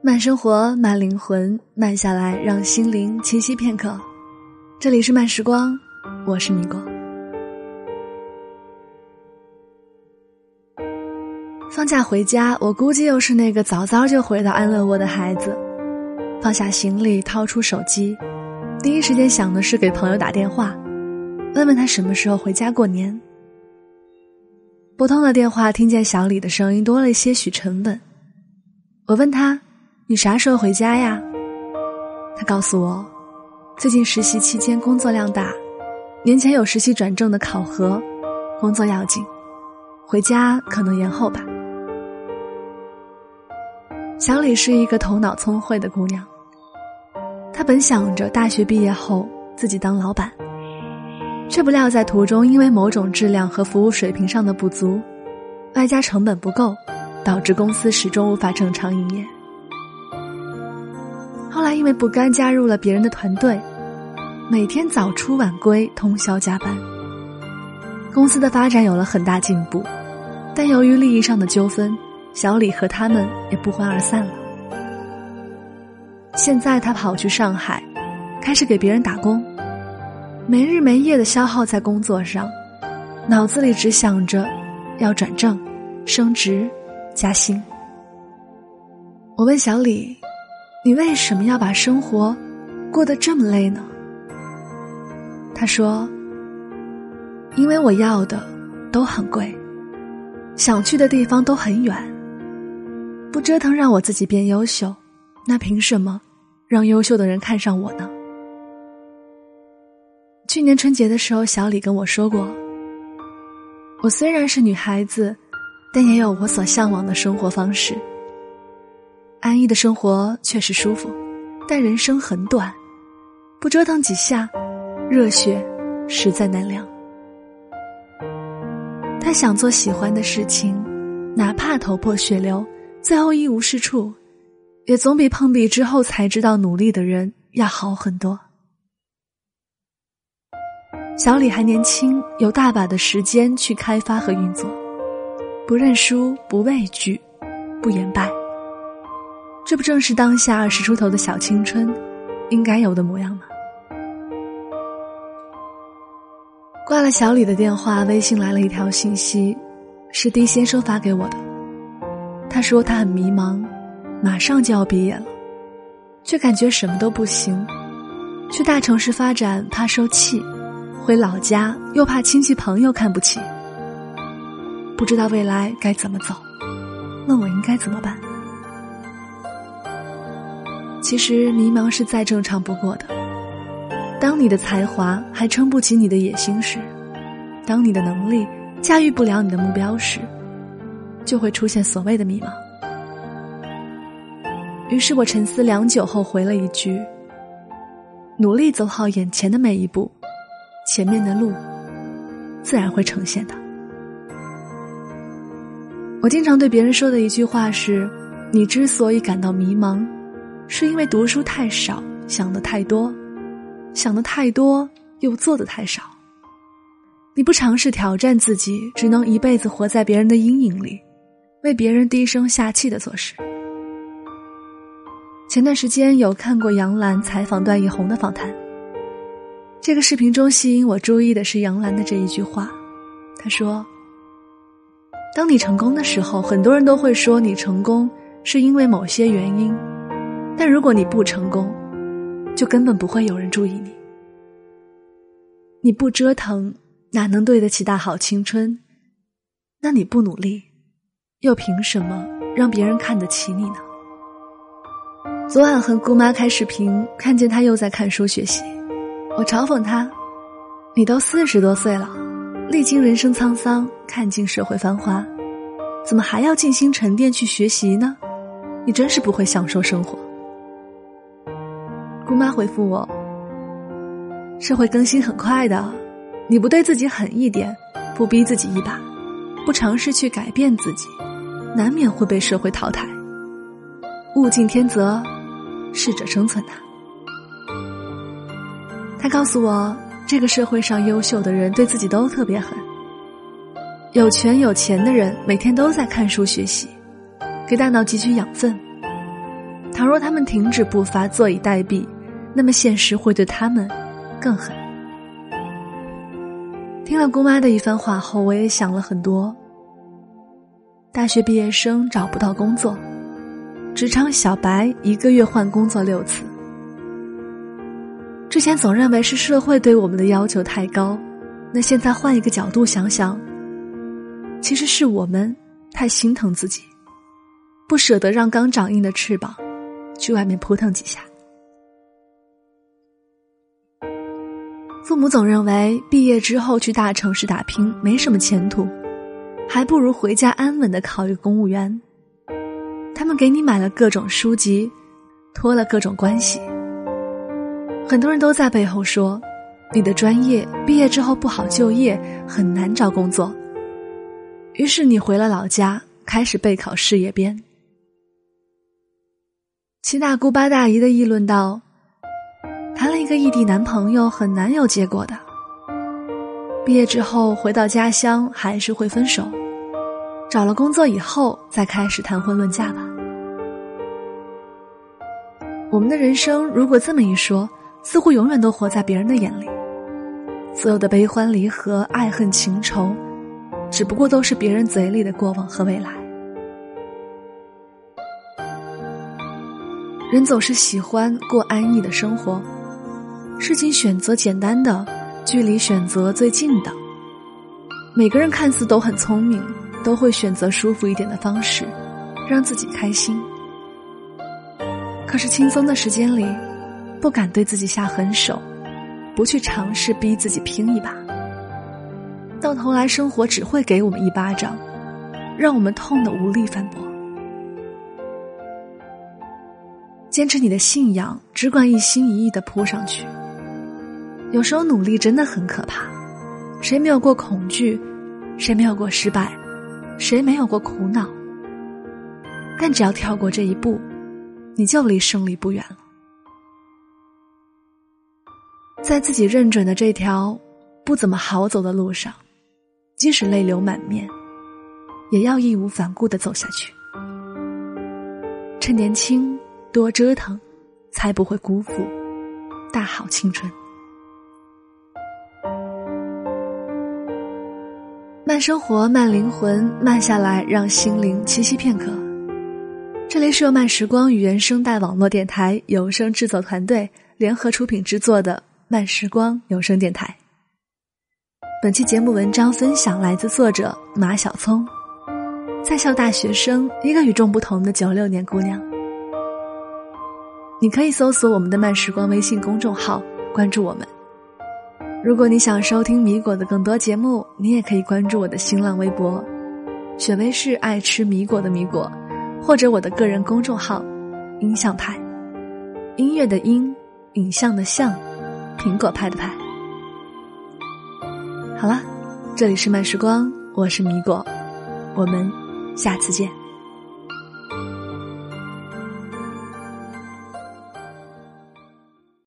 慢生活，慢灵魂，慢下来，让心灵栖息片刻。这里是慢时光，我是米果。放假回家，我估计又是那个早早就回到安乐窝的孩子。放下行李，掏出手机，第一时间想的是给朋友打电话，问问他什么时候回家过年。拨通了电话，听见小李的声音多了些许沉稳。我问他：“你啥时候回家呀？”他告诉我：“最近实习期间工作量大，年前有实习转正的考核，工作要紧，回家可能延后吧。”小李是一个头脑聪慧的姑娘，她本想着大学毕业后自己当老板。却不料在途中，因为某种质量和服务水平上的不足，外加成本不够，导致公司始终无法正常营业。后来因为不甘，加入了别人的团队，每天早出晚归，通宵加班。公司的发展有了很大进步，但由于利益上的纠纷，小李和他们也不欢而散了。现在他跑去上海，开始给别人打工。没日没夜的消耗在工作上，脑子里只想着要转正、升职、加薪。我问小李：“你为什么要把生活过得这么累呢？”他说：“因为我要的都很贵，想去的地方都很远，不折腾让我自己变优秀，那凭什么让优秀的人看上我呢？”去年春节的时候，小李跟我说过：“我虽然是女孩子，但也有我所向往的生活方式。安逸的生活确实舒服，但人生很短，不折腾几下，热血实在难凉。”他想做喜欢的事情，哪怕头破血流，最后一无是处，也总比碰壁之后才知道努力的人要好很多。小李还年轻，有大把的时间去开发和运作，不认输，不畏惧，不言败。这不正是当下二十出头的小青春应该有的模样吗？挂了小李的电话，微信来了一条信息，是丁先生发给我的。他说他很迷茫，马上就要毕业了，却感觉什么都不行，去大城市发展怕受气。回老家又怕亲戚朋友看不起，不知道未来该怎么走，问我应该怎么办？其实迷茫是再正常不过的。当你的才华还撑不起你的野心时，当你的能力驾驭不了你的目标时，就会出现所谓的迷茫。于是我沉思良久后回了一句：“努力走好眼前的每一步。”前面的路，自然会呈现的。我经常对别人说的一句话是：“你之所以感到迷茫，是因为读书太少，想的太多，想的太多又做的太少。你不尝试挑战自己，只能一辈子活在别人的阴影里，为别人低声下气的做事。”前段时间有看过杨澜采访段奕宏的访谈。这个视频中吸引我注意的是杨澜的这一句话，她说：“当你成功的时候，很多人都会说你成功是因为某些原因，但如果你不成功，就根本不会有人注意你。你不折腾，哪能对得起大好青春？那你不努力，又凭什么让别人看得起你呢？”昨晚和姑妈开视频，看见她又在看书学习。我嘲讽他：“你都四十多岁了，历经人生沧桑，看尽社会繁华，怎么还要静心沉淀去学习呢？你真是不会享受生活。”姑妈回复我：“社会更新很快的，你不对自己狠一点，不逼自己一把，不尝试去改变自己，难免会被社会淘汰。物竞天择，适者生存呐。”他告诉我，这个社会上优秀的人对自己都特别狠。有权有钱的人每天都在看书学习，给大脑汲取养分。倘若他们停止步伐，坐以待毙，那么现实会对他们更狠。听了姑妈的一番话后，我也想了很多。大学毕业生找不到工作，职场小白一个月换工作六次。之前总认为是社会对我们的要求太高，那现在换一个角度想想，其实是我们太心疼自己，不舍得让刚长硬的翅膀去外面扑腾几下。父母总认为毕业之后去大城市打拼没什么前途。还不如回家安稳的考一个公务员。他们给你买了各种书籍，托了各种关系。很多人都在背后说，你的专业毕业之后不好就业，很难找工作。于是你回了老家，开始备考事业编。七大姑八大姨的议论道：“谈了一个异地男朋友，很难有结果的。”毕业之后回到家乡还是会分手，找了工作以后再开始谈婚论嫁吧。我们的人生如果这么一说，似乎永远都活在别人的眼里，所有的悲欢离合、爱恨情仇，只不过都是别人嘴里的过往和未来。人总是喜欢过安逸的生活，事情选择简单的。距离选择最近的，每个人看似都很聪明，都会选择舒服一点的方式，让自己开心。可是轻松的时间里，不敢对自己下狠手，不去尝试逼自己拼一把，到头来生活只会给我们一巴掌，让我们痛的无力反驳。坚持你的信仰，只管一心一意的扑上去。有时候努力真的很可怕，谁没有过恐惧，谁没有过失败，谁没有过苦恼？但只要跳过这一步，你就离胜利不远了。在自己认准的这条不怎么好走的路上，即使泪流满面，也要义无反顾的走下去。趁年轻，多折腾，才不会辜负大好青春。慢生活，慢灵魂，慢下来，让心灵栖息片刻。这里是由慢时光与原声带网络电台有声制作团队联合出品制作的慢时光有声电台。本期节目文章分享来自作者马小聪，在校大学生，一个与众不同的九六年姑娘。你可以搜索我们的慢时光微信公众号，关注我们。如果你想收听米果的更多节目，你也可以关注我的新浪微博，雪薇是爱吃米果的米果，或者我的个人公众号“音像派”，音乐的音，影像的像，苹果派的派。好了，这里是慢时光，我是米果，我们下次见。